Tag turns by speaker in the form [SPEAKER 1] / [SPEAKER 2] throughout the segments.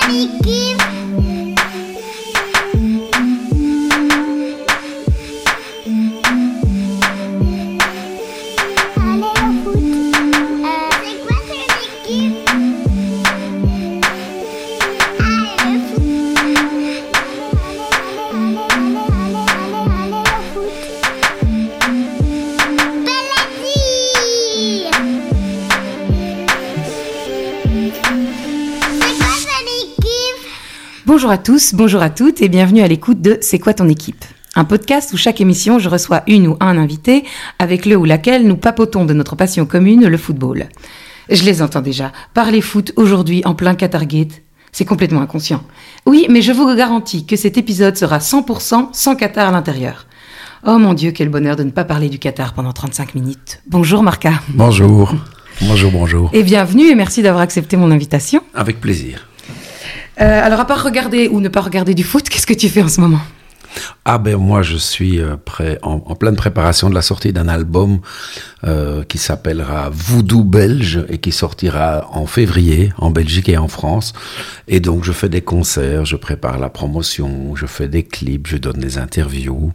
[SPEAKER 1] Let me give. Bonjour à tous, bonjour à toutes et bienvenue à l'écoute de C'est quoi ton équipe? Un podcast où chaque émission je reçois une ou un invité avec le ou laquelle nous papotons de notre passion commune, le football. Je les entends déjà. Parler foot aujourd'hui en plein Qatargate, c'est complètement inconscient. Oui, mais je vous garantis que cet épisode sera 100% sans Qatar à l'intérieur. Oh mon Dieu, quel bonheur de ne pas parler du Qatar pendant 35 minutes. Bonjour Marca.
[SPEAKER 2] Bonjour. Bonjour, bonjour.
[SPEAKER 1] Et bienvenue et merci d'avoir accepté mon invitation.
[SPEAKER 2] Avec plaisir.
[SPEAKER 1] Euh, alors à part regarder ou ne pas regarder du foot, qu'est-ce que tu fais en ce moment?
[SPEAKER 2] Ah ben moi je suis euh, en, pleine préparation de la sortie d'un album euh, qui s'appellera Voodoo Belge et qui sortira en février en Belgique et en France. Et donc je fais des concerts, je prépare la promotion, je fais des clips, je donne des interviews.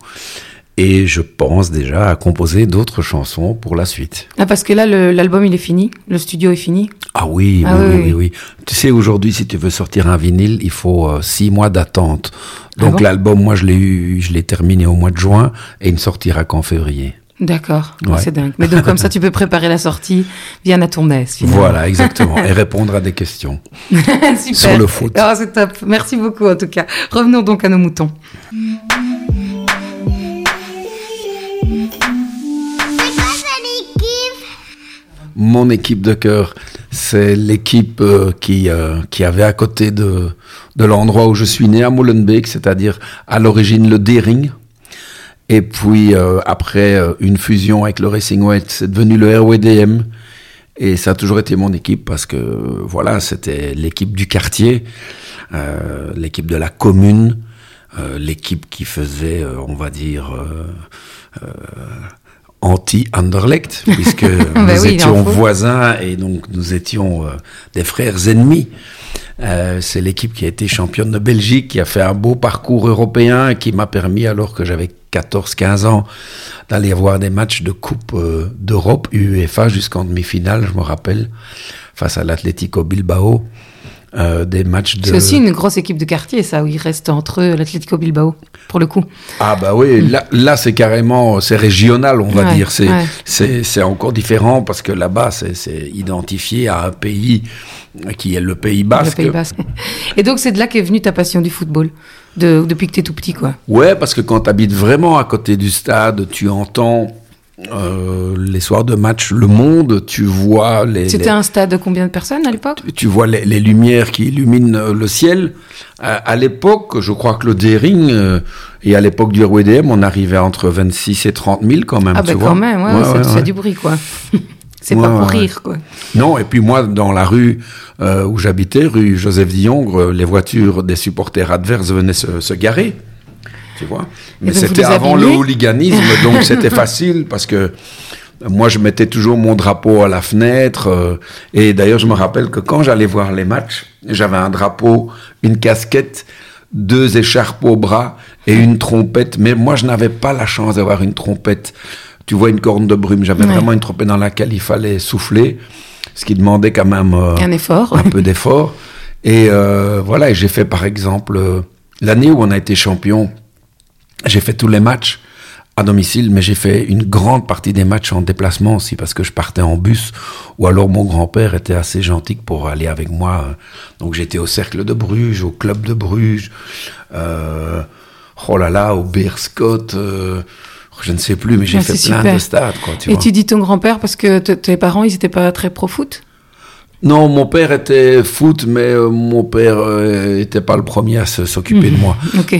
[SPEAKER 2] Et je pense déjà à composer d'autres chansons pour la suite.
[SPEAKER 1] Ah, parce que là, l'album, il est fini Le studio est fini
[SPEAKER 2] Ah oui, ah oui, oui, oui, Tu sais, aujourd'hui, si tu veux sortir un vinyle, il faut euh, six mois d'attente. Ah Donc l'album, moi, je l'ai eu, je l'ai terminé au mois de juin et il ne sortira qu'en février.
[SPEAKER 1] D'accord, c'est dingue. Mais donc comme ça, tu peux préparer la sortie via la tournaise.
[SPEAKER 2] Voilà, exactement. Et répondre à des questions
[SPEAKER 1] Super.
[SPEAKER 2] sur le foot.
[SPEAKER 1] Oh, c'est top. Merci beaucoup en tout cas. Revenons donc à nos moutons.
[SPEAKER 2] Mon équipe de cœur, c'est l'équipe euh, qui, euh, qui avait à côté de, de l'endroit où je suis né, à Molenbeek, c'est-à-dire à, l'origine le Dering. Et puis euh, après une fusion avec le Racing White, c'est devenu le RWDM. Et ça a toujours été mon équipe parce que voilà, c'était l'équipe du quartier, l'équipe de la commune, l'équipe qui faisait, on va dire, anti-Anderlecht, puisque bah nous étions voisins et donc nous étions euh, des frères ennemis. Euh, c'est l'équipe qui a été championne de Belgique, qui a fait un beau parcours européen et qui m'a permis, alors que j'avais 14-15 ans, d'aller voir des matchs de Coupe euh, d'Europe, UEFA, jusqu'en demi-finale, je me rappelle, face à l'Atlético Bilbao. Euh, des matchs de...
[SPEAKER 1] C'est aussi une grosse équipe de quartier, ça, où il reste entre eux l'Atlético Bilbao, pour le coup.
[SPEAKER 2] Ah bah oui, là, là c'est carrément, c'est régional, on va dire. C'est, c'est, encore différent parce que là-bas, c'est, identifié à un pays qui est le Pays Basque. Le Pays Basque.
[SPEAKER 1] Et donc, c'est de là qu'est venue ta passion du football de, depuis que tu es tout petit, quoi.
[SPEAKER 2] Ouais, parce que quand tu habites vraiment à côté du stade, tu entends euh, les soirs de match Le Monde, tu vois les.
[SPEAKER 1] C'était un stade de combien de personnes à l'époque
[SPEAKER 2] tu, vois les, lumières qui illuminent le ciel. À, l'époque, je crois que le Dering euh, et à l'époque du RWDM, on arrivait entre 26 et 30 000 quand même.
[SPEAKER 1] Ah ben quand même, ouais, c'est du bruit quoi. c'est pas pour rire quoi.
[SPEAKER 2] Non, et puis moi dans la rue euh, où j'habitais, rue Joseph Diongre, les voitures des supporters adverses venaient se garer tu vois. Mais c'était avant le hooliganisme, donc c'était facile parce que moi, je mettais toujours mon drapeau à la fenêtre. Euh, et d'ailleurs, je me rappelle que quand j'allais voir les matchs, j'avais un drapeau, une casquette, deux écharpes au bras et une trompette. Mais moi, je n'avais pas la chance d'avoir une trompette. Tu vois, une corne de brume. J'avais vraiment une trompette dans laquelle il fallait souffler, ce qui demandait quand même
[SPEAKER 1] euh, un effort,
[SPEAKER 2] un peu d'effort. Et euh, voilà, et j'ai fait par exemple l'année où on a été champion j'ai fait tous les matchs à domicile, mais j'ai fait une grande partie des matchs en déplacement aussi parce que je partais en bus ou alors mon grand-père était assez gentil pour aller avec moi. Donc j'étais au cercle de Bruges, au club de Bruges, euh, oh là là, au Beerscott, euh, je ne sais plus, mais j'ai fait plein de stades. Quoi,
[SPEAKER 1] Et tu dis ton grand-père parce que tes parents, ils n'étaient pas très pro foot?
[SPEAKER 2] Non, mon père était foot, mais euh, mon père n'était euh, pas le premier à s'occuper de moi.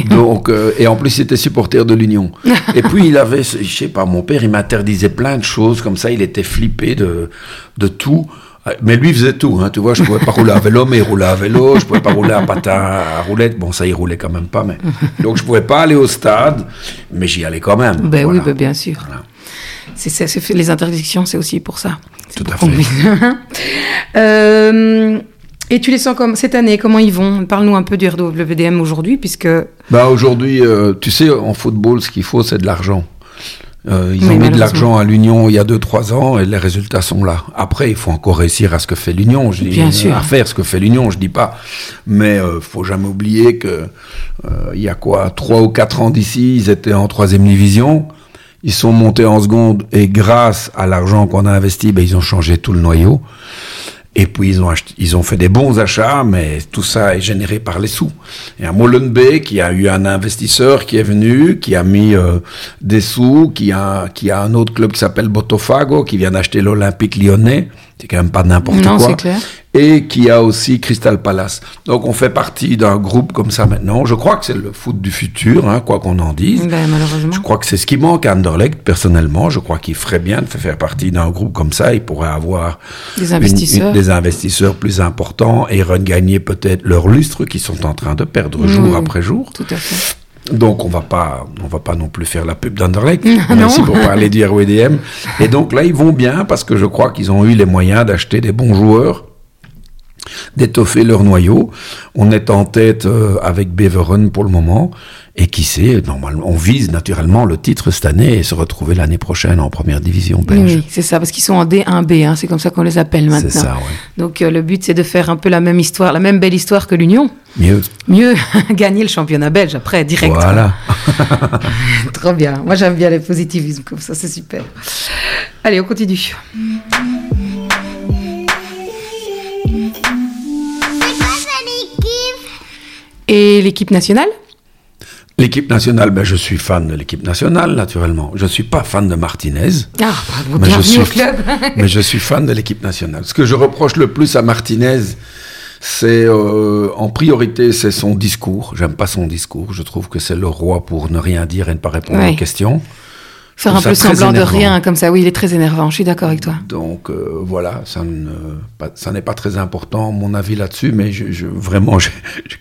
[SPEAKER 2] Donc, euh, et en plus, il était supporter de l'Union. et puis, il avait, je sais pas, mon père, il m'interdisait plein de choses, comme ça, il était flippé de, de tout. Mais lui faisait tout, hein, tu vois, je pouvais pas rouler à vélo, mais il roulait à vélo, je pouvais pas rouler à patin à roulette, bon ça il roulait quand même pas, mais donc je pouvais pas aller au stade, mais j'y allais quand même.
[SPEAKER 1] Ben oui, ben bien sûr. C'est, les interdictions, c'est aussi pour ça.
[SPEAKER 2] Tout à fait.
[SPEAKER 1] euh, Et tu les sens comme cette année Comment ils vont? Parle-nous un peu du RWDM aujourd'hui, puisque.
[SPEAKER 2] Bah aujourd'hui, euh, tu sais, en football, ce qu'il faut, c'est de l'argent. Euh, ils ont mis de l'argent à l'Union il y a 2-3 ans et les résultats sont là. Après, il faut encore réussir à ce que fait l'Union. Je dis,
[SPEAKER 1] Bien sûr.
[SPEAKER 2] À faire ce que fait l'Union, je dis pas. Mais euh, faut jamais oublier que il y a quoi, 3 ou 4 ans d'ici, ils étaient en troisième division. Ils sont montés en seconde et grâce à l'argent qu'on a investi, ben, ils ont changé tout le noyau. Et puis ils ont, ils ont fait des bons achats, mais tout ça est généré par les sous. Et à Molenbeek, qui a eu un investisseur qui est venu, qui a mis euh, des sous, qui a, qui a un autre club qui s'appelle Botofago, qui vient d'acheter l'Olympique lyonnais. C'est quand même pas n'importe quoi.
[SPEAKER 1] Clair
[SPEAKER 2] et qui a aussi Crystal Palace. Donc on fait partie d'un groupe comme ça maintenant. Je crois que c'est le foot du futur, hein, quoi qu'on en dise.
[SPEAKER 1] Ben, malheureusement.
[SPEAKER 2] Je crois que c'est ce qui manque à Anderlecht, personnellement. Je crois qu'il ferait bien de faire partie d'un groupe comme ça. Il pourrait avoir
[SPEAKER 1] des investisseurs,
[SPEAKER 2] des investisseurs plus importants et regagner peut-être leur lustre qu'ils sont en train de perdre jour après jour.
[SPEAKER 1] Tout à fait.
[SPEAKER 2] Donc on va pas, on va pas non plus faire la pub d'Anderlecht, merci pour parler du RWDM. Et donc là ils vont bien parce que je crois qu'ils ont eu les moyens d'acheter des bons joueurs d'étoffer leur noyau. On est en tête euh, avec Beveren pour le moment. Et qui sait, normalement, on vise naturellement le titre cette année et se retrouver l'année prochaine en première division belge.
[SPEAKER 1] Oui, c'est ça, parce qu'ils sont en D1B, hein, c'est comme ça qu'on les appelle maintenant.
[SPEAKER 2] C'est ça, oui.
[SPEAKER 1] Donc euh, le but, c'est de faire un peu la même histoire, la même belle histoire que l'Union.
[SPEAKER 2] Mieux.
[SPEAKER 1] Mieux, gagner le championnat belge après, direct.
[SPEAKER 2] Voilà.
[SPEAKER 1] Trop bien. Moi, j'aime bien les positivismes comme ça, c'est super. Allez, on continue. Et l'équipe nationale?
[SPEAKER 2] L'équipe nationale, ben, je suis fan de l'équipe nationale, naturellement. Je ne suis pas fan de Martinez.
[SPEAKER 1] Ah, bravo, mais, je suis, au club.
[SPEAKER 2] mais je suis fan de l'équipe nationale. Ce que je reproche le plus à Martinez, c'est euh, en priorité, c'est son discours. J'aime pas son discours. Je trouve que c'est le roi pour ne rien dire et ne pas répondre aux questions.
[SPEAKER 1] Faire un peu semblant de rien, comme ça, oui, il est très énervant, je suis d'accord avec toi.
[SPEAKER 2] Donc euh, voilà, ça, ne, ça n'est pas très important, mon avis là-dessus, mais je, je vraiment, j'ai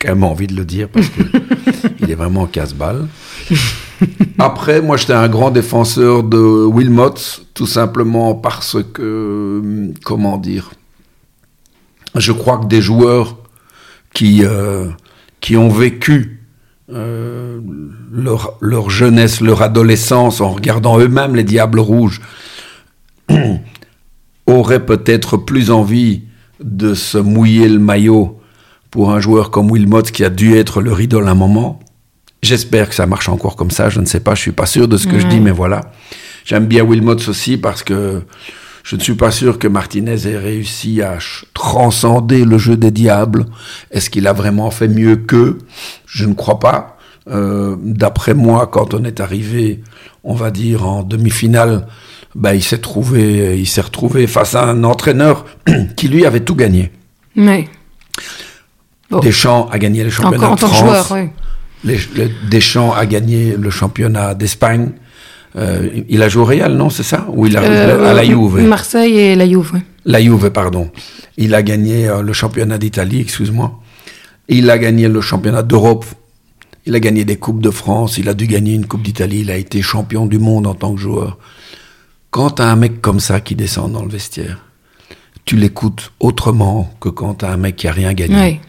[SPEAKER 2] quand même envie de le dire parce qu'il est vraiment casse-balle. Après, moi, j'étais un grand défenseur de Wilmot, tout simplement parce que, comment dire, je crois que des joueurs qui, euh, qui ont vécu euh, leur, leur, jeunesse, leur adolescence, en regardant eux-mêmes les Diables Rouges, auraient peut-être plus envie de se mouiller le maillot pour un joueur comme Wilmot qui a dû être leur idole un moment. J'espère que ça marche encore comme ça, je ne sais pas, je suis pas sûr de ce que je dis, mais voilà. J'aime bien Wilmot aussi parce que je ne suis pas sûr que Martinez ait réussi à transcender le jeu des diables. Est-ce qu'il a vraiment fait mieux qu'eux Je ne crois pas. Euh, D'après moi, quand on est arrivé, on va dire en demi-finale, bah, il s'est trouvé, il s'est retrouvé face à un entraîneur qui lui avait tout gagné.
[SPEAKER 1] Mais
[SPEAKER 2] Deschamps a gagné le championnat de France. Joueur, oui. Deschamps a gagné le championnat d'Espagne. Euh, il a joué au Real, non, c'est ça? Ou il a
[SPEAKER 1] euh,
[SPEAKER 2] à la Juve?
[SPEAKER 1] Marseille et la Juve.
[SPEAKER 2] La Juve, pardon. Il a gagné euh, le championnat d'Italie, excuse-moi. Il a gagné le championnat d'Europe. Il a gagné des coupes de France. Il a dû gagner une coupe d'Italie. Il a été champion du monde en tant que joueur. Quand t'as un mec comme ça qui descend dans le vestiaire, tu l'écoutes autrement que quand t'as un mec qui a rien gagné.
[SPEAKER 1] Oui.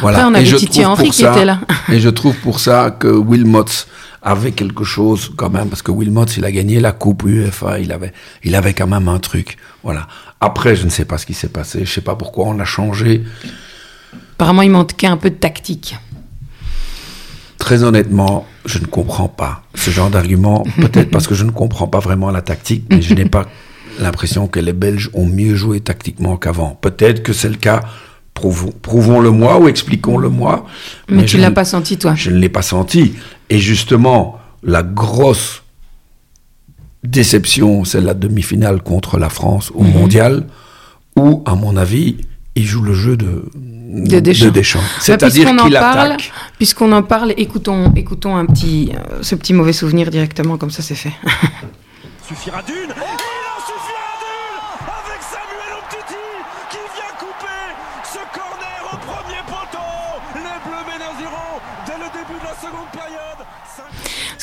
[SPEAKER 1] Voilà. Après, on a et Titi Henry qui était là.
[SPEAKER 2] et je trouve pour ça que Wilmots avait quelque chose quand même, parce que Wilmot, il a gagné la Coupe UEFA, il avait, il avait quand même un truc. Voilà. Après, je ne sais pas ce qui s'est passé, je ne sais pas pourquoi on a changé.
[SPEAKER 1] Apparemment, il manquait un peu de tactique.
[SPEAKER 2] Très honnêtement, je ne comprends pas ce genre d'argument. Peut-être parce que je ne comprends pas vraiment la tactique, mais je n'ai pas l'impression que les Belges ont mieux joué tactiquement qu'avant. Peut-être que c'est le cas prouvons-le moi ou expliquons-le moi.
[SPEAKER 1] Mais, tu ne l'as pas senti, toi
[SPEAKER 2] Je ne l'ai pas senti. Et justement, la grosse déception, c'est la demi-finale contre la France au mhm. mondial, où, à mon avis, il joue le jeu de,
[SPEAKER 1] de Deschamps.
[SPEAKER 2] C'est-à-dire qu'il attaque.
[SPEAKER 1] Puisqu'on en parle, écoutons, écoutons un petit, euh, ce petit mauvais souvenir directement, comme ça c'est fait.
[SPEAKER 3] Suffira d'une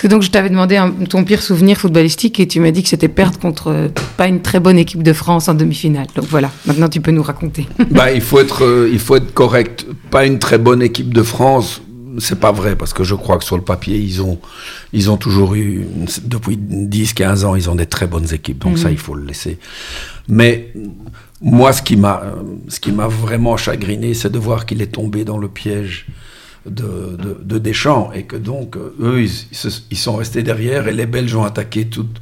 [SPEAKER 1] que donc je t'avais demandé ton pire souvenir footballistique et tu m'as dit que c'était perdre contre pas une très bonne équipe de France en demi-finale. Donc voilà, maintenant tu peux nous raconter.
[SPEAKER 2] bah, il faut être, euh, il faut être correct. Pas une très bonne équipe de France, c'est pas vrai parce que je crois que sur le papier ils ont ils ont toujours eu depuis 10 15 ans ils ont des très bonnes équipes donc ça mhm. il faut le laisser mais moi ce qui m'a ce qui m'a vraiment chagriné c'est de voir qu'il est tombé dans le piège de, de, Deschamps et que donc eux ils, sont restés derrière et les Belges ont attaqué toute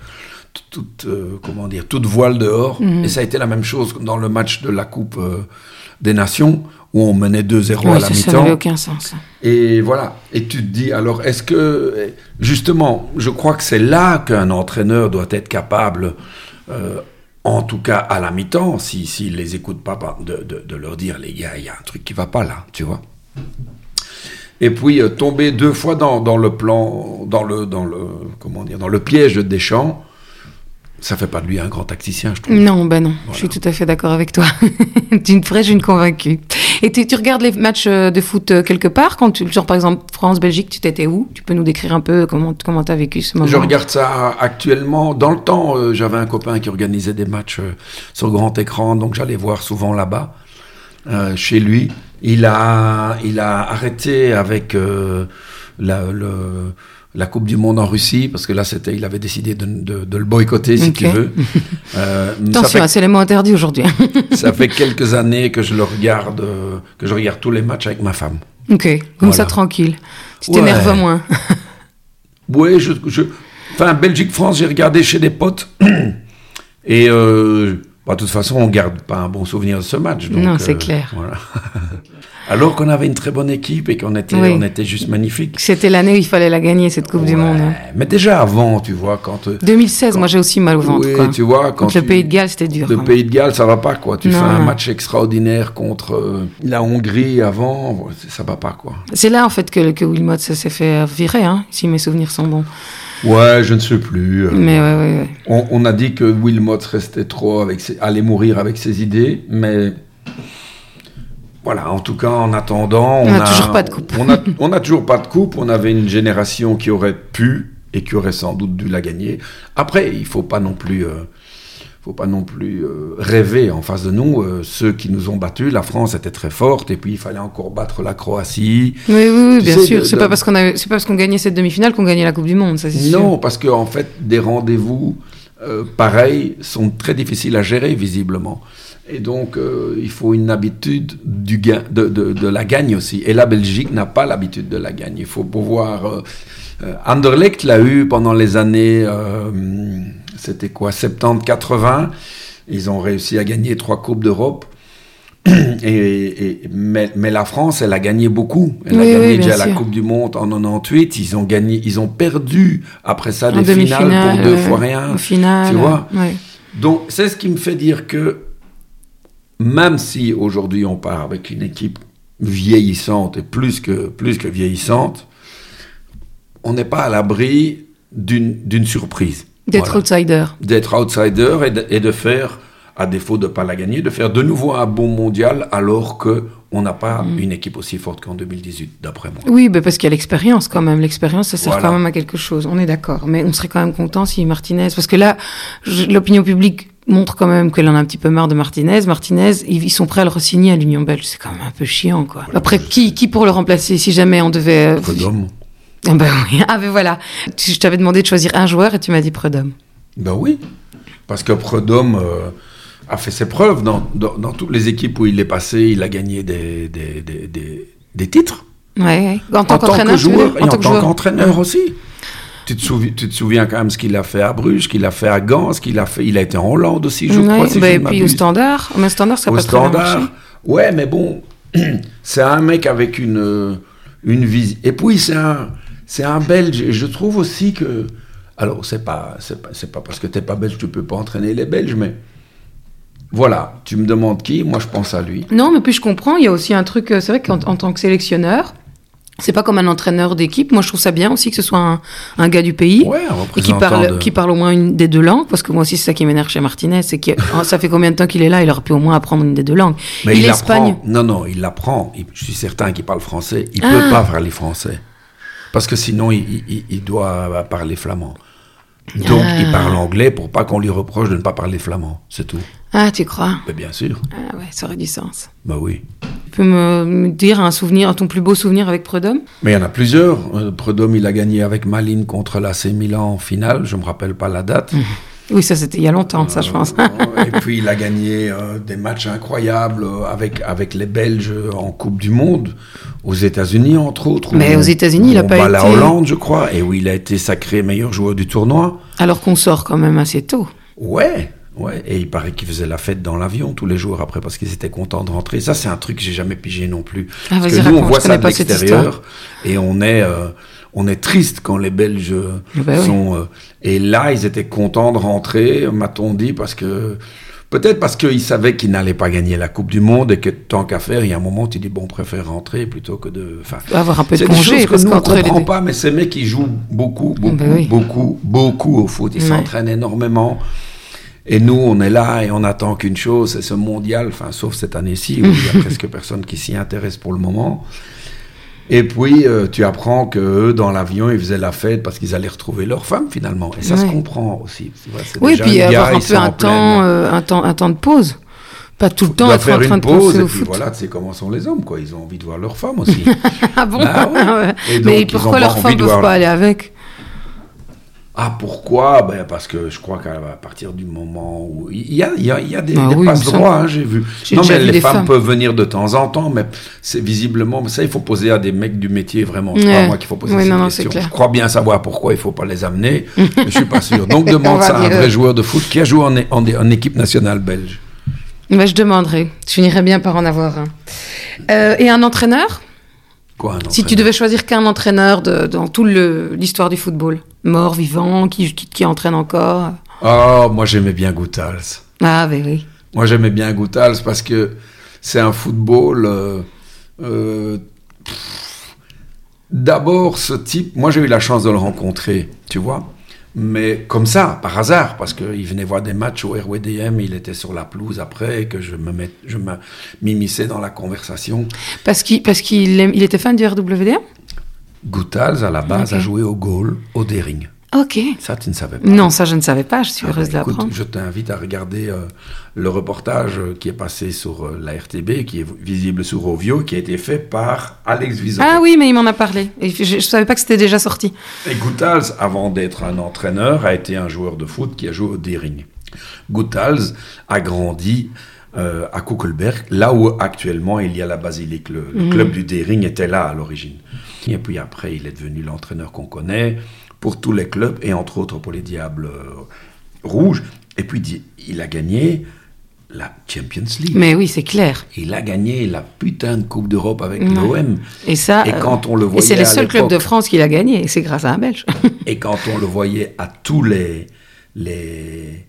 [SPEAKER 2] toute, euh, comment dire toute voile dehors mhm. et ça a été la même chose dans le match de la Coupe euh, des Nations où on menait 2-0 à la mi-temps. Ça
[SPEAKER 1] n'avait aucun sens.
[SPEAKER 2] Et voilà. Et tu te dis, alors, est-ce que, justement, je crois que c'est là qu'un entraîneur doit être capable, euh, en tout cas à la mi-temps, s'il si, les écoute pas, de, de, leur dire, les gars, il y a un truc qui va pas là, tu vois. Et puis euh, tomber deux fois dans, dans, le plan, dans le, dans le, comment dire, dans le piège de Deschamps ça fait pas de lui un grand tacticien, je trouve.
[SPEAKER 1] Non, ben non, je suis tout à fait d'accord avec toi. D'une vraie, une convaincue. Et tu regardes les matchs euh, de foot euh, quelque part quand tu, genre par exemple France-Belgique, tu t'étais où? Tu peux nous décrire un peu comment comment as vécu ce moment
[SPEAKER 2] Je regarde ça actuellement. Dans le temps, euh, j'avais un copain qui organisait des matchs sur grand écran, donc j'allais voir souvent là-bas, chez lui. Il a il a arrêté avec la, le la Coupe du Monde en Russie, parce que là, c'était, il avait décidé de, de, le boycotter, si tu veux.
[SPEAKER 1] Euh, Attention, c'est les mots interdits aujourd'hui.
[SPEAKER 2] ça fait quelques années que je le regarde, euh, que je regarde tous les matchs avec ma femme.
[SPEAKER 1] Ok, comme ça, tranquille. Tu t'énerves moins.
[SPEAKER 2] oui, je, je, enfin, Belgique-France, j'ai regardé chez des potes. Et euh, bah, de toute façon, on garde pas un bon souvenir de ce match.
[SPEAKER 1] non, c'est clair.
[SPEAKER 2] Voilà. Alors qu'on avait une très bonne équipe et qu'on était, on était juste magnifique.
[SPEAKER 1] C'était l'année où il fallait la gagner, cette Coupe du Monde. Hein.
[SPEAKER 2] Mais déjà avant, tu vois, quand...
[SPEAKER 1] 2016, euh, moi j'ai aussi mal au ventre. Oui,
[SPEAKER 2] tu vois,
[SPEAKER 1] quand... le Pays de Galles, c'était dur.
[SPEAKER 2] Le Pays de Galles, ça va pas, quoi. Tu fais un match extraordinaire contre euh, la Hongrie avant, ça va pas, quoi.
[SPEAKER 1] C'est là, en fait, que, que Wilmot s'est fait virer, hein, si mes souvenirs sont bons.
[SPEAKER 2] Ouais, je ne sais plus.
[SPEAKER 1] Euh, mais ouais, ouais, ouais.
[SPEAKER 2] On, on, a dit que Wilmot restait trop avec ses, allait mourir avec ses idées, mais voilà, en tout cas, en attendant,
[SPEAKER 1] on n'a toujours pas de coupe.
[SPEAKER 2] on n'a toujours pas de coupe. On avait une génération qui aurait pu et qui aurait sans doute dû la gagner. Après, il faut pas non plus, euh, faut pas non plus euh, rêver en face de nous. Euh, ceux qui nous ont battus, la France était très forte, et puis il fallait encore battre la Croatie.
[SPEAKER 1] Oui, oui, bien sûr. C'est pas parce qu'on pas parce qu'on gagnait cette demi-finale qu'on gagnait la Coupe du Monde, ça c'est
[SPEAKER 2] sûr. Non, parce qu'en en fait, des rendez-vous pareils sont très difficiles à gérer visiblement. Et donc, euh, il faut une habitude du gain, de, de, de, la gagne aussi. Et la Belgique n'a pas l'habitude de la gagne. Il faut pouvoir... Euh, euh Anderlecht l'a eu pendant les années, euh, c'était quoi, 70-80. Ils ont réussi à gagner trois Coupes d'Europe. Et, mais, mais, la France, elle a gagné beaucoup. Elle a gagné déjà la Coupe du Monde en 98. Ils ont gagné, ils ont perdu après ça des finales pour deux fois rien. Tu vois. Donc c'est ce qui me fait dire que même si aujourd'hui on part avec une équipe vieillissante et plus que, plus que vieillissante, on n'est pas à l'abri d'une surprise.
[SPEAKER 1] D'être outsider.
[SPEAKER 2] D'être outsider et de, faire, à défaut de ne pas la gagner, de faire de nouveau un bon mondial alors que on n'a pas mm. une équipe aussi forte qu'en 2018, d'après moi.
[SPEAKER 1] Oui, mais parce qu'il y a l'expérience quand même. L'expérience, ça sert quand même à quelque chose. On est d'accord. Mais on serait quand même content si Martinez, parce que là, l'opinion publique montre quand même qu'elle en a un petit peu marre de Martinez. Martinez, ils sont prêts à le re-signer à l'Union belge. C'est quand même un peu chiant, quoi. Après, qui, qui pour le remplacer si jamais on devait.
[SPEAKER 2] Euh, Prud'homme.
[SPEAKER 1] Ah ben oui. Ah ben voilà. Je t'avais demandé de choisir un joueur et tu m'as dit Prud'homme.
[SPEAKER 2] Ben oui. Parce que Prud'homme euh, a fait ses preuves dans, dans, toutes les équipes où il est passé. Il a gagné des, des, des, des, titres.
[SPEAKER 1] Ouais, En tant,
[SPEAKER 2] que joueur et en, tant qu'entraîneur aussi. Tu te, souviens, tu te souviens quand même ce qu'il a fait à Bruges, ce qu'il a fait à Gand, ce qu'il a fait. Il a été en Hollande aussi, je crois.
[SPEAKER 1] bah, et puis au Standard. Mais Standard, ça au pas standard, très
[SPEAKER 2] Ouais, mais bon, c'est un mec avec une, une vision. Et puis, c'est un, c'est un Belge. Et je trouve aussi que. Alors, c'est pas, c'est pas, pas, parce que t'es pas belge, tu peux pas entraîner les Belges, mais. Voilà, tu me demandes qui, moi je pense à lui.
[SPEAKER 1] Non, mais puis je comprends, il y a aussi un truc, euh, c'est vrai qu'en tant que sélectionneur, c'est pas comme un entraîneur d'équipe. Moi, je trouve ça bien aussi que ce soit un, gars du pays
[SPEAKER 2] et
[SPEAKER 1] qui parle, qui parle au moins une des deux langues. Parce que moi aussi, c'est ça qui m'énerve chez Martinez, c'est que oh, ça fait combien de temps qu'il est là? Il aurait pu au moins apprendre une des deux langues.
[SPEAKER 2] Mais il, il Espagne. Non, non, il l'apprend. Je suis certain qu'il parle français. Il peut ah. pas parler français. Parce que sinon, il, doit parler flamand. Donc, il ah. parle anglais pour pas qu'on lui reproche de ne pas parler flamand. C'est tout.
[SPEAKER 1] Ah, tu crois?
[SPEAKER 2] Mais Bien sûr.
[SPEAKER 1] Ah ouais, ça aurait du sens.
[SPEAKER 2] Bah oui.
[SPEAKER 1] Tu peux me, dire un souvenir, ton plus beau souvenir avec Prudhomme?
[SPEAKER 2] Mais il y en a plusieurs. Euh, Prudhomme, il a gagné avec Malines contre l'AC Milan en finale. Je me rappelle pas la date.
[SPEAKER 1] Oui, ça c'était il y a longtemps, ça je pense.
[SPEAKER 2] Euh, et puis il a gagné euh, des matchs incroyables avec, avec les Belges en Coupe du Monde, aux États-Unis entre autres.
[SPEAKER 1] Mais aux États-Unis, il n'a pas été.
[SPEAKER 2] la Hollande, je crois, et où il a été sacré meilleur joueur du tournoi.
[SPEAKER 1] Alors qu'on sort quand même assez tôt.
[SPEAKER 2] Ouais, Ouais, et il paraît qu'il faisait la fête dans l'avion tous les jours après parce qu'ils étaient contents de rentrer. Ça, c'est un truc que j'ai jamais pigé non plus. Ah, parce que nous, on voit ça de l'extérieur et on est, euh, on est triste quand les Belges ah bah sont. Euh, et là, ils étaient contents de rentrer, m'a-t-on dit, parce que peut-être parce qu'ils savaient qu'ils n'allaient pas gagner la Coupe du Monde et que tant qu'à faire, il y a un moment, tu dis bon, on préfère rentrer plutôt que de.
[SPEAKER 1] Enfin, avoir un peu de congé.
[SPEAKER 2] C'est que nous on comprend pas, mais ces mecs ils jouent beaucoup, beaucoup, bah beaucoup, beaucoup au foot. Ils s'entraînent énormément. Et nous, on est là et on attend qu'une chose, c'est ce mondial, enfin, sauf cette année-ci, où il y a presque personne qui s'y intéresse pour le moment. Et puis, euh, tu apprends que dans l'avion, ils faisaient la fête parce qu'ils allaient retrouver leur femme, finalement. Et ça se comprend aussi.
[SPEAKER 1] oui, puis avoir un peu un temps, euh, un, temps, un temps de pause. Pas tout le temps être en train de pause, et puis
[SPEAKER 2] voilà, c'est comment sont les hommes, quoi. Ils ont envie de voir leur femme aussi.
[SPEAKER 1] ah bon bah Mais pourquoi leur femme ne peuvent pas aller avec?
[SPEAKER 2] Ah, pourquoi? Ben Parce que je crois qu'à partir du moment où. Il y a, il y a, il y a des, ah passe-droits, hein, j'ai vu. Non, mais les femmes, peuvent venir de temps en temps, mais c'est visiblement. Ça, il faut poser à des mecs du métier, vraiment. C'est pas moi qu'il faut poser ces questions. Je crois bien savoir pourquoi il ne faut pas les amener, mais je ne suis pas sûr. Donc, demande ça à un vrai joueur de foot qui a joué en, en, équipe nationale belge.
[SPEAKER 1] Ben, je demanderai. Je finirai bien par en avoir un. Euh, et un entraîneur? Si tu devais choisir qu'un entraîneur dans toute l'histoire du football, mort, vivant, qui, qui, entraîne encore
[SPEAKER 2] Oh, moi j'aimais bien Goutals.
[SPEAKER 1] Ah, ben oui.
[SPEAKER 2] Moi j'aimais bien Goutals parce que c'est un football. Euh, euh, d'abord, ce type, moi j'ai eu la chance de le rencontrer, tu vois mais comme ça, par hasard, parce qu'il venait voir des matchs au RWDM, il était sur la pelouse après, et que je me met, je m'immisçais dans la conversation.
[SPEAKER 1] Parce qu'il parce qu'il il était fan du RWDM
[SPEAKER 2] Goutals, à la base, a joué au goal, au Dering.
[SPEAKER 1] Ok.
[SPEAKER 2] Ça, tu ne savais pas.
[SPEAKER 1] Non, ça, je ne savais pas. Je suis ah heureuse bah, d'apprendre.
[SPEAKER 2] Je t'invite à regarder euh, le reportage qui est passé sur euh, la RTB, qui est visible sur Ovio, qui a été fait par Alex Vizor.
[SPEAKER 1] Ah oui, mais il m'en a parlé. Et je ne savais pas que c'était déjà sorti.
[SPEAKER 2] Et Goutals, avant d'être un entraîneur, a été un joueur de foot qui a joué au Dering. Goutals a grandi euh, à Kuckelberg, là où actuellement il y a la basilique. Le, le mhm. club du Dering était là à l'origine. Et puis après, il est devenu l'entraîneur qu'on connaît pour tous les clubs et entre autres pour les Diables euh, Rouges. Et puis il a gagné la Champions League.
[SPEAKER 1] Mais oui, c'est clair.
[SPEAKER 2] Il a gagné la putain de Coupe d'Europe avec l'OM.
[SPEAKER 1] Et ça. Et quand on le voyait. c'est le seul club de France qu'il a gagné, c'est grâce à un Belge.
[SPEAKER 2] et quand on le voyait à tous les les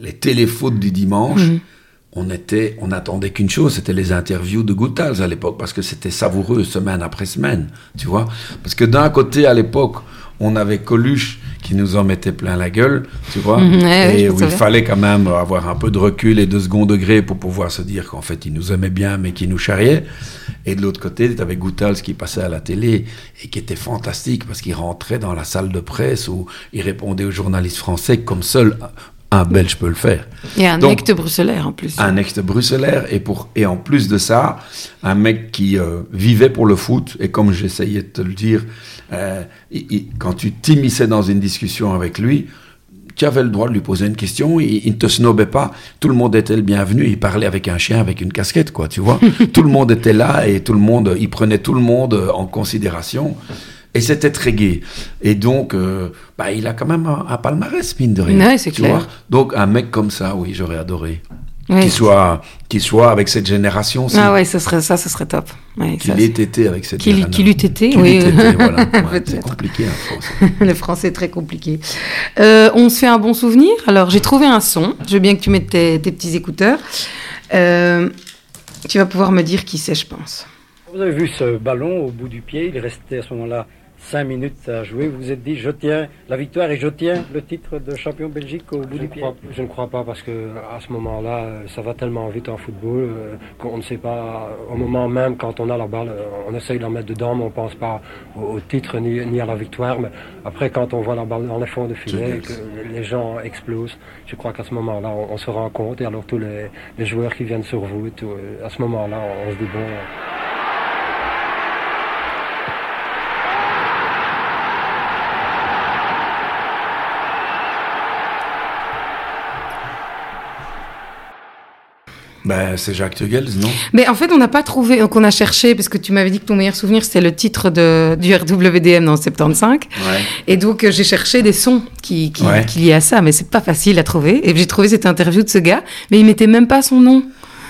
[SPEAKER 2] les téléfoutes du dimanche. Mhm. On, était, on attendait qu'une chose, c'était les interviews de Goutals à l'époque, parce que c'était savoureux semaine après semaine, tu vois. Parce que d'un côté, à l'époque, on avait Coluche qui nous en mettait plein la gueule, tu vois, et où il fallait quand même avoir un peu de recul et de second degré pour pouvoir se dire qu'en fait il nous aimait bien mais qu'il nous charriait. Et de l'autre côté, tu avais Goutals qui passait à la télé et qui était fantastique parce qu'il rentrait dans la salle de presse où il répondait aux journalistes français comme seul un Belge peut le faire.
[SPEAKER 1] Et un de bruxellaire en plus.
[SPEAKER 2] Un de bruxellaire et, pour, et en plus de ça, un mec qui euh, vivait pour le foot et comme j'essayais de te le dire, euh, quand tu t'immisçais dans une discussion avec lui, tu avais le droit de lui poser une question, il, ne te snobait pas, tout le monde était le bienvenu, il parlait avec un chien avec une casquette, quoi, tu vois. tout le monde était là et tout le monde, il prenait tout le monde en considération. Et c'était très gai. Et donc, euh, bah, il a quand même un, palmarès, mine de rien.
[SPEAKER 1] c'est clair.
[SPEAKER 2] donc, un mec comme ça, oui, j'aurais adoré. Qui, soit, qui soit avec cette génération.
[SPEAKER 1] Ah ouais, ça serait, ça, ce serait top.
[SPEAKER 2] qu'il ait été avec cette
[SPEAKER 1] génération. Qu'il l'eût été, oui.
[SPEAKER 2] voilà. c'est compliqué en France.
[SPEAKER 1] Le français est très compliqué. Euh, on se fait un bon souvenir. Alors, j'ai trouvé un son. Je veux bien que tu mettes tes, petits écouteurs. Euh, tu vas pouvoir me dire qui c'est, je pense.
[SPEAKER 4] Vous avez vu ce ballon au bout du pied, il restait à ce moment-là cinq minutes à jouer, vous vous êtes dit je tiens la victoire et je tiens le titre de champion Belgique au bout
[SPEAKER 5] je
[SPEAKER 4] du pied
[SPEAKER 5] Je ne crois pas parce que à ce moment-là, ça va tellement vite en football euh, qu'on ne sait pas. Au moment même, quand on a la balle, on essaye de la mettre dedans, mais on ne pense pas au, titre ni, à la victoire. Mais après, quand on voit la balle dans les fonds de filet, que les gens explosent, je crois qu'à ce moment-là, on, se rend compte. Et alors tous les, joueurs qui viennent sur vous, à ce moment-là, on se dit bon.
[SPEAKER 2] Ben, c'est Jacques Teugels, non?
[SPEAKER 1] Mais en fait, on n'a pas trouvé, donc on a cherché, parce que tu m'avais dit que ton meilleur souvenir, c'était le titre de, du RWDM dans 75. Ouais. Et donc, euh, j'ai cherché des sons qui, qui, qui liaient à ça, mais c'est pas facile à trouver. Et j'ai trouvé cette interview de ce gars, mais il mettait même pas son nom.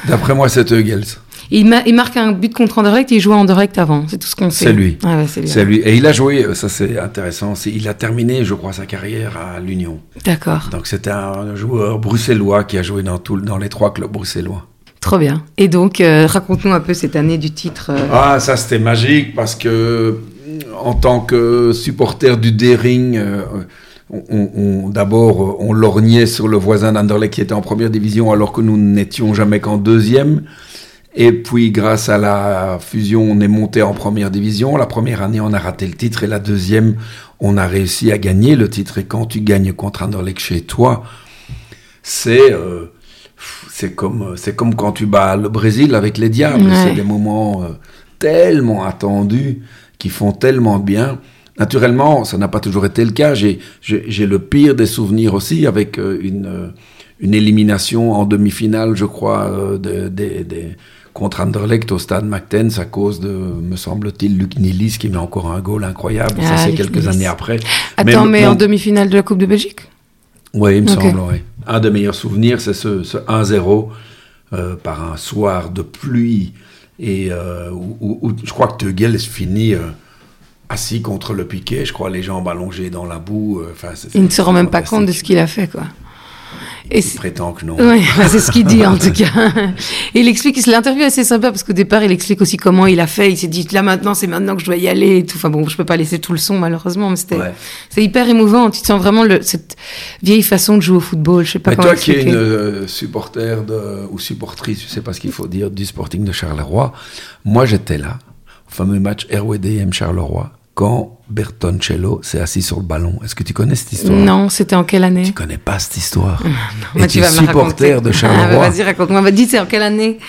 [SPEAKER 2] D'après moi, c'est Teugels.
[SPEAKER 1] Il, il, marque un but contre Anderlecht, il jouait en Anderlecht avant, c'est tout ce qu'on sait.
[SPEAKER 2] C'est lui.
[SPEAKER 1] Ah ouais, c'est lui.
[SPEAKER 2] C'est lui. Et il a joué, ça c'est intéressant, il a terminé, je crois, sa carrière à l'Union.
[SPEAKER 1] D'accord.
[SPEAKER 2] Donc c'était un joueur bruxellois qui a joué dans, tout, dans les trois clubs bruxellois.
[SPEAKER 1] Trop bien. Et donc, euh, raconte-nous un peu cette année du titre. Euh.
[SPEAKER 2] Ah, ça c'était magique parce que en tant que supporter du Dering, euh, d'abord on lorgnait sur le voisin d'Anderlecht qui était en première division alors que nous n'étions jamais qu'en deuxième. Et puis, grâce à la fusion, on est monté en première division. La première année, on a raté le titre. Et la deuxième, on a réussi à gagner le titre. Et quand tu gagnes contre Anderlecht chez toi, c'est euh, c'est comme c'est comme quand tu bats le Brésil avec les Diables. C'est des moments euh, tellement attendus qui font tellement bien. Naturellement, ça n'a pas toujours été le cas. J'ai le pire des souvenirs aussi avec euh, une une élimination en demi-finale, je crois, des de, contre Anderlecht au stade McTens à cause de, me semble-t-il, Luc Nilis qui met encore un goal incroyable. ça, ah, c'est quelques années après.
[SPEAKER 1] Attends, mais, en demi-finale de la Coupe de Belgique?
[SPEAKER 2] Oui, il me semble, oui. Un des meilleurs souvenirs, c'est ce, 1-0 euh, par un soir de pluie et euh, où, je crois que Teugel finit euh, assis contre le piquet, je crois, les jambes allongées dans la boue.
[SPEAKER 1] il ne se rend même pas compte de ce qu'il a fait, quoi.
[SPEAKER 2] Et il prétend que non.
[SPEAKER 1] Oui, c'est ce qu'il dit en tout cas. Et il explique, l'interview est assez sympa parce qu'au départ, il explique aussi comment il a fait. Il s'est dit, là maintenant, c'est maintenant que je dois y aller et tout. Enfin bon, je peux pas laisser tout le son malheureusement, mais c'était, c'est hyper émouvant. Tu sens vraiment le, cette vieille façon de jouer au football. Je sais pas
[SPEAKER 2] mais
[SPEAKER 1] comment
[SPEAKER 2] toi qui es une euh, supporter de, ou supportrice, je sais pas ce qu'il faut dire, du Sporting de Charleroi, moi j'étais là, au fameux match RWDM Charleroi quand Bertoncello s'est assis sur le ballon. Est-ce que tu connais cette histoire?
[SPEAKER 1] Non, c'était en quelle année?
[SPEAKER 2] Tu connais pas cette histoire non, Et tu es supporter de Charleroi?
[SPEAKER 1] Ah, vas-y, raconte-moi. Dis, c'est en quelle année?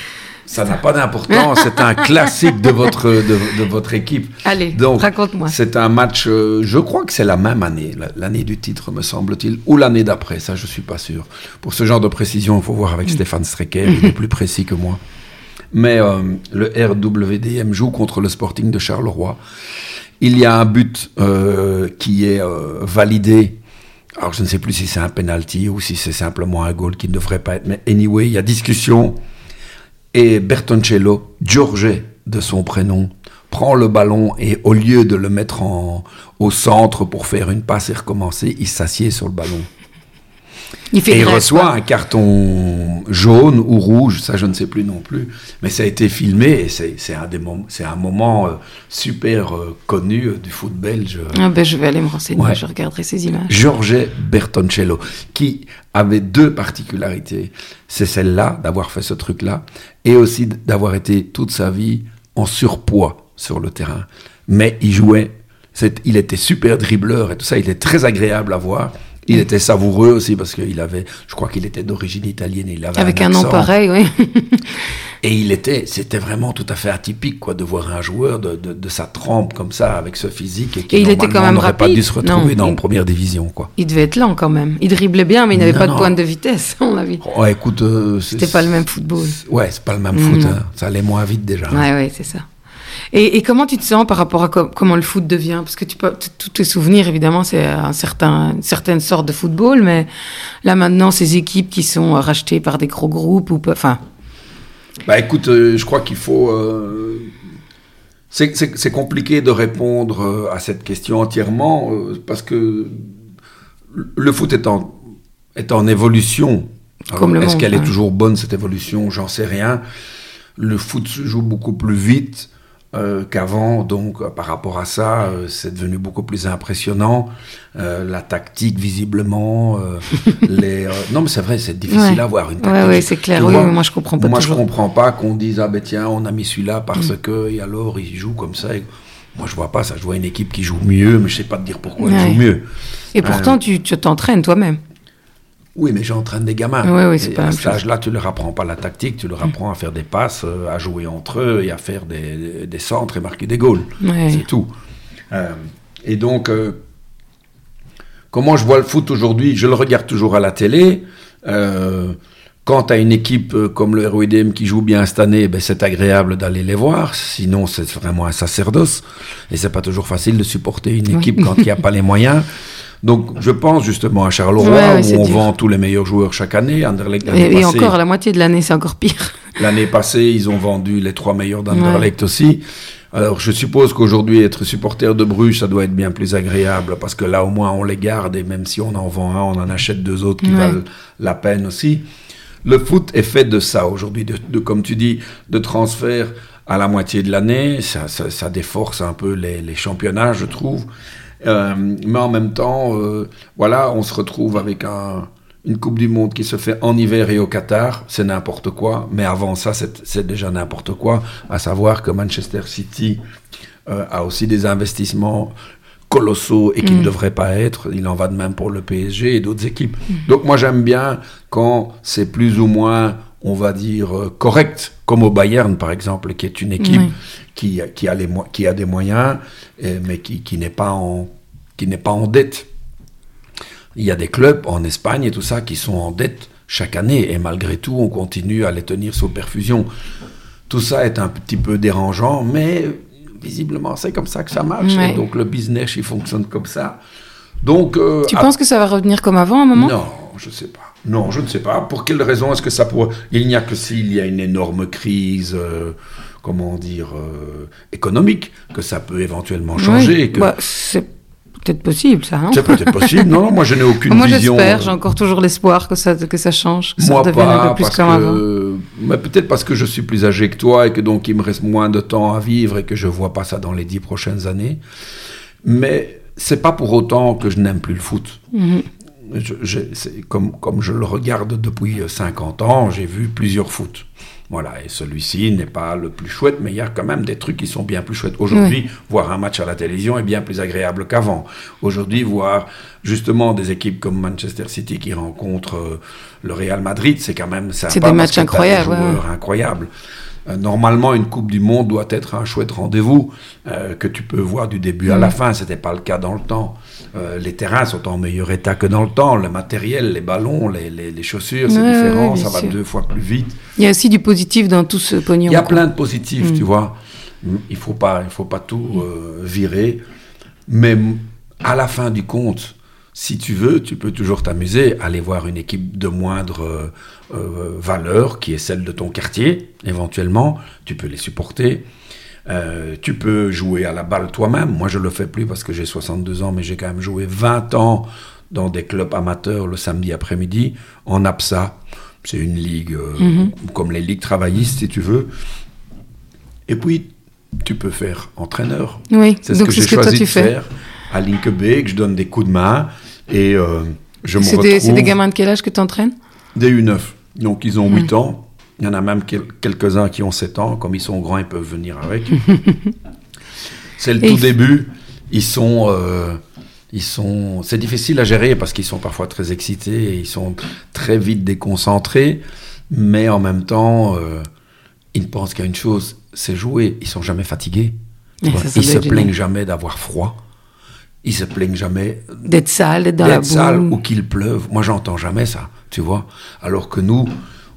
[SPEAKER 2] Ça n'a pas d'importance, c'est un classique de votre, de, votre équipe.
[SPEAKER 1] Allez, raconte-moi.
[SPEAKER 2] C'est un match, euh, je crois que c'est la même année, l'année du titre, me semble-t-il, ou l'année d'après, ça je suis pas sûr. Pour ce genre de précision, il faut voir avec mm. Stéphane Strecker, il est plus précis que moi. Mais euh, le RWDM joue contre le Sporting de Charleroi. Il y a un but euh, qui est euh, validé. Alors je ne sais plus si c'est un penalty ou si c'est simplement un goal qui ne devrait pas être. Mais anyway, il y a discussion. Et Bertoncello, Giorge de son prénom, prend le ballon et au lieu de le mettre au centre pour faire une passe et recommencer, il s'assied sur le ballon. Il et il reçoit un carton jaune ou rouge, ça je ne sais plus non plus, mais ça a été filmé et c'est un, des un moment euh, super euh, connu euh, du foot belge.
[SPEAKER 1] Ah ben, je vais aller me renseigner, je regarderai ces images.
[SPEAKER 2] Georges Bertoncello, qui avait deux particularités. C'est celle-là, d'avoir fait ce truc-là, et aussi d'avoir été toute sa vie en surpoids sur le terrain. Mais il jouait, il était super dribbleur et tout ça, il est très agréable à voir. Il était savoureux aussi parce qu'il avait, je crois qu'il était d'origine italienne. Il avait
[SPEAKER 1] Avec un, nom pareil, oui.
[SPEAKER 2] et il était, c'était vraiment tout à fait atypique, quoi, de voir un joueur de, de, sa trempe comme ça, avec ce physique, et qui et il était quand même n'aurait pas dû se retrouver dans la première division, quoi.
[SPEAKER 1] Il devait être lent quand même. Il driblait bien, mais il n'avait pas de pointe de vitesse, on l'a vu.
[SPEAKER 2] Ouais, écoute, euh,
[SPEAKER 1] c'était pas le même football.
[SPEAKER 2] Ouais, c'est pas le même foot. Hein. Ça allait moins vite déjà.
[SPEAKER 1] Ouais, ouais, c'est ça. Et, comment tu te sens par rapport à comment le foot devient? Parce que tu peux, tous tes souvenirs, évidemment, c'est un certain, une certaine sorte de football, mais là maintenant, ces équipes qui sont rachetées par des gros groupes ou enfin.
[SPEAKER 2] Bah écoute, euh, je crois qu'il faut. Euh, c'est compliqué de répondre euh, à cette question entièrement parce que le foot est en, est en évolution. Est-ce qu'elle est toujours bonne cette évolution? J'en sais rien. Le foot se joue beaucoup plus vite euh, qu'avant. Donc, euh, par rapport à ça, euh, c'est devenu beaucoup plus impressionnant. la tactique, visiblement, les. non, mais c'est vrai, c'est difficile à voir une tactique.
[SPEAKER 1] Oui, ouais, c'est clair. Oui, moi, je comprends pas.
[SPEAKER 2] Moi,
[SPEAKER 1] toujours.
[SPEAKER 2] je comprends pas qu'on dise ah ben tiens, on a mis celui-là parce mm. que et alors il joue comme ça. Moi, je vois pas ça. Je vois une équipe qui joue mieux, mais je sais pas te dire pourquoi elle joue mieux.
[SPEAKER 1] Et pourtant, tu t'entraînes toi-même.
[SPEAKER 2] Oui, mais j'entraîne des gamins.
[SPEAKER 1] Oui, oui, c'est pas
[SPEAKER 2] à cet âge-là, tu leur apprends pas la tactique, tu leur apprends à faire des passes, euh, à jouer entre eux et à faire des, des centres et marquer des goals. C'est tout. Euh, et donc, euh, comment je vois le foot aujourd'hui? Je le regarde toujours à la télé. quand tu as une équipe comme le ROIDM qui joue bien cette année, ben c'est agréable d'aller les voir. Sinon, c'est vraiment un sacerdoce. Et c'est pas toujours facile de supporter une équipe quand il n'y a pas les moyens. Donc, je pense justement à Charleroi, où on vend tous les meilleurs joueurs chaque année.
[SPEAKER 1] Anderlecht, et, et encore, la moitié de l'année, c'est encore pire.
[SPEAKER 2] L'année passée, ils ont vendu les trois meilleurs d'Anderlecht aussi. Alors, je suppose qu'aujourd'hui, être supporter de Bruges, ça doit être bien plus agréable, parce que là, au moins, on les garde, et même si on en vend un, on en achète deux autres qui valent la peine aussi. Le foot est fait de ça aujourd'hui, de, comme tu dis, de transfert à la moitié de l'année. Ça, ça, déforce un peu les, les championnats, je trouve. Euh, mais en même temps, euh, voilà, on se retrouve avec une Coupe du Monde qui se fait en hiver et au Qatar, c'est n'importe quoi. Mais avant ça, c'est déjà n'importe quoi. À savoir que Manchester City euh, a aussi des investissements colossaux et qui ne mm. devraient pas être. Il en va de même pour le PSG et d'autres équipes. Mm. Donc moi j'aime bien quand c'est plus ou moins on va dire, euh, correct, comme au Bayern, par exemple, qui est une équipe qui, qui, a les, qui a des moyens, mais qui, qui n'est pas, en, qui pas en dette. Il y a des clubs en Espagne et tout ça qui sont en dette chaque année, et malgré tout, on continue à les tenir sous perfusion. Tout ça est un petit peu dérangeant, mais visiblement, c'est comme ça que ça marche. donc le business, il fonctionne comme ça. Donc,
[SPEAKER 1] euh, tu penses que ça va revenir comme avant à un moment?
[SPEAKER 2] Non, je ne sais pas. Non, je ne sais pas. Pour quelle raison est-ce que ça pourrait... Il n'y a que s'il y a une énorme crise, euh, comment dire, euh, économique, que ça peut éventuellement changer.
[SPEAKER 1] Bah, c'est peut-être possible, ça. Hein
[SPEAKER 2] c'est peut-être possible. Non, moi je n'ai aucune
[SPEAKER 1] moi,
[SPEAKER 2] vision.
[SPEAKER 1] Moi j'espère, j'ai encore toujours l'espoir que ça, que ça change, que
[SPEAKER 2] moi ça devienne pas, un peu plus comme avant. Mais peut-être parce que je suis plus âgé que toi et que donc il me reste moins de temps à vivre et que je vois pas ça dans les dix prochaines années. Mais c'est pas pour autant que je n'aime plus le foot. Mhm je, comme, comme je le regarde depuis 50 ans, j'ai vu plusieurs foot. Voilà, et celui-ci n'est pas le plus chouette, mais il y a quand même des trucs qui sont bien plus chouettes. Aujourd'hui, voir un match à la télévision est bien plus agréable qu'avant. Aujourd'hui, voir justement des équipes comme Manchester City qui rencontrent euh, le Real Madrid, c'est quand même sympa.
[SPEAKER 1] C'est des matchs incroyables.
[SPEAKER 2] Des incroyables. Euh, normalement, une Coupe du Monde doit être un chouette rendez-vous euh, que tu peux voir du début à la mm. fin. C'était pas le cas dans le temps. Euh, les terrains sont en meilleur état que dans le temps. Le matériel, les ballons, les, les, chaussures, c'est différent. ça va deux fois plus vite.
[SPEAKER 1] Il y a aussi du positif dans tout ce pognon.
[SPEAKER 2] Il y a plein de positifs, tu mm. vois. Il faut pas, il faut pas tout virer. Mais à la fin du compte, si tu veux, tu peux toujours t'amuser, aller voir une équipe de moindre euh, euh, valeur, qui est celle de ton quartier, éventuellement. Tu peux les supporter. Euh, tu peux jouer à la balle toi-même. Moi, je ne le fais plus parce que j'ai 62 ans, mais j'ai quand même joué 20 ans dans des clubs amateurs le samedi après-midi, en APSA. C'est une ligue mhm. comme les ligues travaillistes, si tu veux. Et puis, tu peux faire entraîneur.
[SPEAKER 1] Oui,
[SPEAKER 2] c'est ce que j'ai choisi de faire à Linkebeek. Je donne des coups de main. Et euh, je me retrouve...
[SPEAKER 1] C'est des gamins de quel âge que tu entraînes
[SPEAKER 2] Des U9. Donc ils ont 8 ans. Il y en a même quelques-uns qui ont 7 ans. Comme ils sont grands, ils peuvent venir avec. C'est le tout début. Ils sont... Euh, ils sont, c'est difficile à gérer parce qu'ils sont parfois très excités et ils sont très vite déconcentrés, mais en même temps, euh, ils ne pensent qu'à une chose, c'est jouer. Ils sont jamais fatigués. ils se plaignent jamais d'avoir froid ils se plaignent jamais
[SPEAKER 1] d'être sale, d'être dans la sale
[SPEAKER 2] ou qu'il pleuve. Moi, j'entends jamais ça, tu vois. Alors que nous,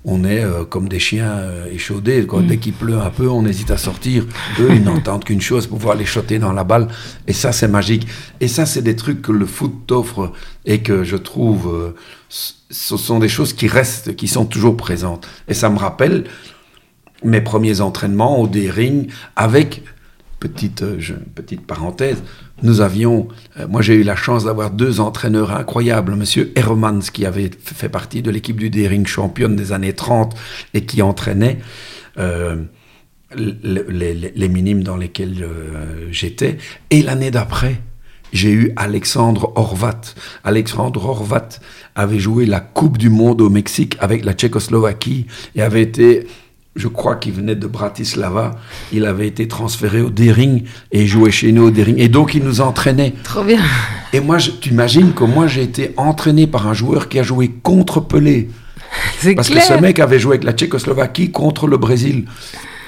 [SPEAKER 2] on est euh, comme des chiens euh, échaudés. Mm. Dès qu'il pleut un peu, on hésite à sortir. Eux, ils n'entendent qu'une chose, pouvoir les choter dans la balle. Et ça, c'est magique. Et ça, c'est des trucs que le foot t'offre et que je trouve, euh, ce sont des choses qui restent, qui sont toujours présentes. Et ça me rappelle mes premiers entraînements au D-Ring avec petite, petite parenthèse, nous avions, euh, moi j'ai eu la chance d'avoir deux entraîneurs incroyables, Monsieur Hermans qui avait fait partie de l'équipe du Daring championne des années 30 et qui entraînait euh, les, minimes dans lesquels j'étais. Et l'année d'après, j'ai eu Alexandre Horvat. Alexandre Horvat avait joué la Coupe du Monde au Mexique avec la Tchécoslovaquie et avait été, je crois qu'il venait de Bratislava, il avait été transféré au Dering et jouait chez nous au Dering. Et donc il nous entraînait.
[SPEAKER 1] Trop bien.
[SPEAKER 2] Et moi, tu imagines que moi j'ai été entraîné par un joueur qui a joué contre Pelé. Parce que ce mec avait joué avec la Tchécoslovaquie contre le Brésil.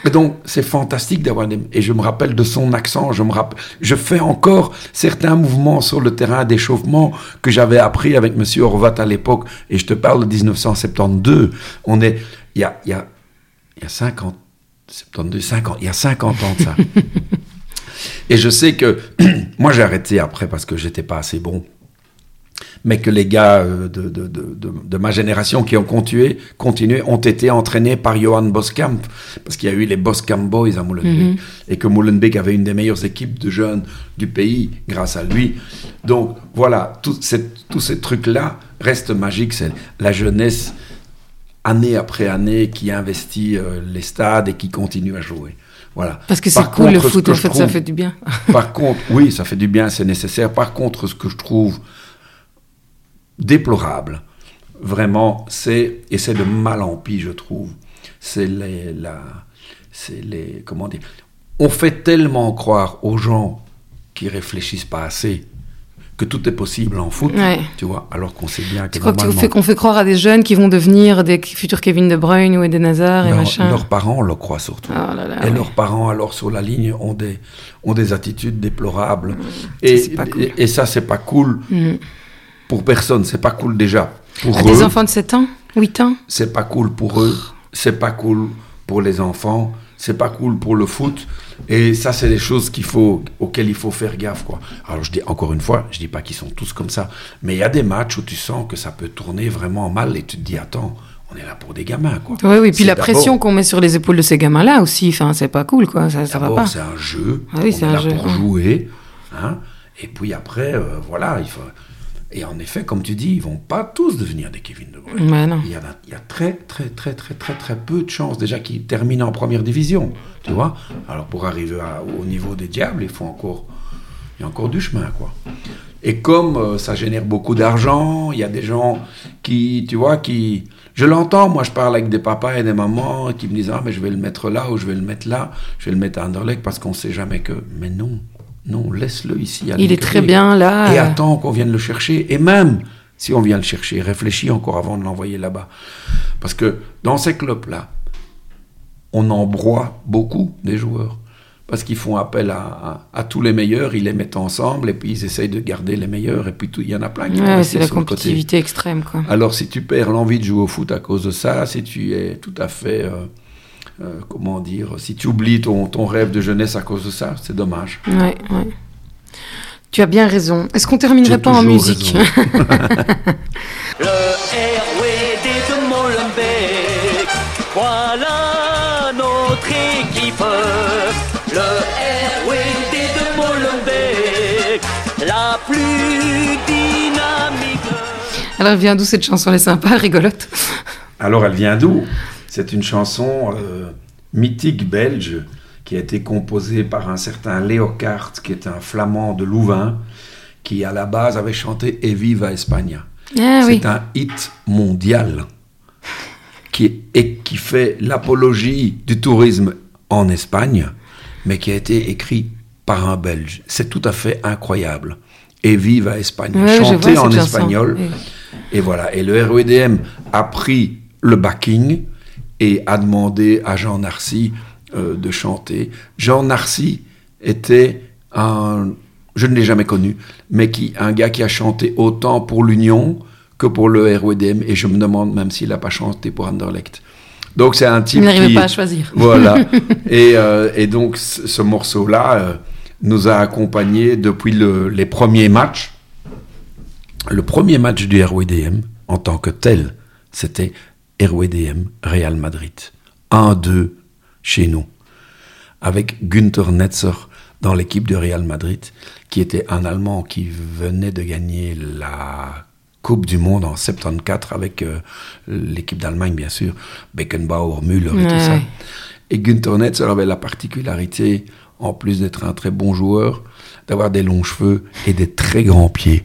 [SPEAKER 2] Et donc, c'est fantastique d'avoir des... Et je me rappelle de son accent, je me rappelle... Je fais encore certains mouvements sur le terrain d'échauffement que j'avais appris avec Monsieur Horvat à l'époque. Et je te parle de 1972. On est... Il y a, il y a, il y a 50... 72, 50... Il y a 50 ans de ça. et je sais que... moi, j'ai arrêté après parce que j'étais pas assez bon mais que les gars euh, de, de, de, de, ma génération qui ont continué, continué ont été entraînés par Johan Boskamp, parce qu'il y a eu les Boskamp Boys à Molenbeek, mhm. et que Molenbeek avait une des meilleures équipes de jeunes du pays grâce à lui. Donc voilà, tous ces trucs-là restent magiques. C'est la jeunesse, année après année, qui investit euh, les stades et qui continue à jouer. Voilà.
[SPEAKER 1] Parce que c'est cool le foot, en fait, ça fait du bien.
[SPEAKER 2] par contre, oui, ça fait du bien, c'est nécessaire. Par contre, ce que je trouve déplorable. Vraiment, c'est, et c'est de mal en pis, je trouve. C'est les, la, c'est les, comment dire, on fait tellement croire aux gens qui réfléchissent pas assez que tout est possible en foot, tu vois, alors qu'on sait bien que
[SPEAKER 1] crois qu'on fait, qu'on fait croire à des jeunes qui vont devenir des futurs Kevin De Bruyne ou des Nazar et machin
[SPEAKER 2] Leurs parents le croient surtout. Oh et leurs parents, alors sur la ligne, ont des, ont des attitudes déplorables. Mmh. Et, et, ça, c'est pas cool. Mmh pour personne, c'est pas cool déjà. Pour
[SPEAKER 1] à des enfants de 7 ans 8 ans
[SPEAKER 2] C'est pas cool pour eux, c'est pas cool pour les enfants, c'est pas cool pour le foot. Et ça, c'est des choses qu'il faut, auxquelles il faut faire gaffe, quoi. Alors, je dis encore une fois, je dis pas qu'ils sont tous comme ça, mais il y a des matchs où tu sens que ça peut tourner vraiment mal et tu te dis, attends, on est là pour des gamins, quoi.
[SPEAKER 1] Oui, oui, puis la pression qu'on met sur les épaules de ces gamins-là aussi, enfin, c'est pas cool, quoi. Ça, ça va pas.
[SPEAKER 2] c'est un jeu. Ah oui, c'est un jeu. pour jouer, hein. Et puis après, euh, voilà, il faut et en effet, comme tu dis, ils vont pas tous devenir des Kevin De Bruyne. Il, y a, il, y a, très, très, très, très, très, très peu de chances déjà qu'ils terminent en première division. Tu vois Alors pour arriver au niveau des diables, il faut encore, il y a encore du chemin, quoi. Et comme euh, ça génère beaucoup d'argent, il y a des gens qui, tu vois, qui, je l'entends, moi je parle avec des papas et des mamans qui me disent ah mais je vais le mettre là ou je vais le mettre là, je vais le mettre à Anderlecht parce qu'on sait jamais que. Mais non. Non, laisse-le ici.
[SPEAKER 1] Il est très bien là.
[SPEAKER 2] Et attends qu'on vienne le chercher. Et même si on vient le chercher, réfléchis encore avant de l'envoyer là-bas. Parce que dans ces clubs-là, on embroie beaucoup des joueurs. Parce qu'ils font appel à, tous les meilleurs, ils les mettent ensemble et puis ils essayent de garder les meilleurs. Et puis il y en a plein qui
[SPEAKER 1] ouais, C'est la compétitivité extrême. Quoi.
[SPEAKER 2] Alors si tu perds l'envie de jouer au foot à cause de ça, si tu es tout à fait. Euh, euh, comment dire, si tu oublies ton, ton, rêve de jeunesse à cause de ça, c'est dommage.
[SPEAKER 1] Ouais, ouais. Tu as bien raison. Est-ce qu'on terminerait pas en musique Le RWD de Molenbeek, voilà notre équipe. Le RWD de Molenbeek, la plus dynamique. Alors, elle vient d'où cette chanson? Elle est sympa, rigolote.
[SPEAKER 2] Alors, elle vient d'où? C'est une chanson euh, mythique belge qui a été composée par un certain Leo Kart, qui est un flamand de Louvain, qui à la base avait chanté Eviva España. Ah c'est un hit mondial qui, et qui fait l'apologie du tourisme en Espagne, mais qui a été écrit par un Belge. C'est tout à fait incroyable. Eviva España, chanté en espagnol. Et voilà. Et le REDM a pris le backing et a demandé à Jean Narcy euh, de chanter. Jean Narcy était un, je ne l'ai jamais connu, mais qui, un gars qui a chanté autant pour l'Union que pour le RWDM, et je me demande même s'il n'a pas chanté pour Anderlecht. Donc c'est un type
[SPEAKER 1] Il n'arrivait pas à choisir.
[SPEAKER 2] Voilà. et, euh, et, donc ce morceau-là euh, nous a accompagnés depuis le, les premiers matchs. Le premier match du RWDM, en tant que tel, c'était RWDM Real Madrid. 1-2 chez nous. Avec Günther Netzer dans l'équipe de Real Madrid, qui était un Allemand qui venait de gagner la Coupe du Monde en 74 avec euh, l'équipe d'Allemagne, bien sûr, Beckenbauer, Müller et tout ça. Et Günther Netzer avait la particularité, en plus d'être un très bon joueur, d'avoir des longs cheveux et des très grands pieds.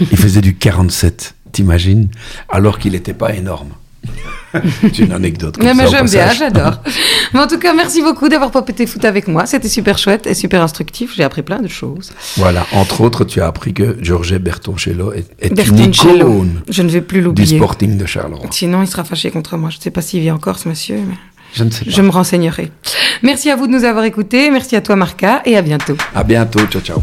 [SPEAKER 2] Il faisait du 47, t'imagines? Alors qu'il n'était pas énorme. C'est une anecdote.
[SPEAKER 1] mais j'aime bien, j'adore. mais en tout cas, merci beaucoup d'avoir popété foot avec moi. C'était super chouette et super instructif. J'ai appris plein de choses.
[SPEAKER 2] Voilà, entre autres, tu as appris que Georges Bertoncello est, est une icône
[SPEAKER 1] Je ne vais plus l'oublier.
[SPEAKER 2] Du Sporting de Charleroi.
[SPEAKER 1] Sinon, il sera fâché contre moi. Je ne sais pas s'il vit encore, ce monsieur. Mais...
[SPEAKER 2] Je ne sais pas.
[SPEAKER 1] Je me renseignerai. Merci à vous de nous avoir écoutés. Merci à toi, Marca, et à bientôt.
[SPEAKER 2] À bientôt. Ciao, ciao.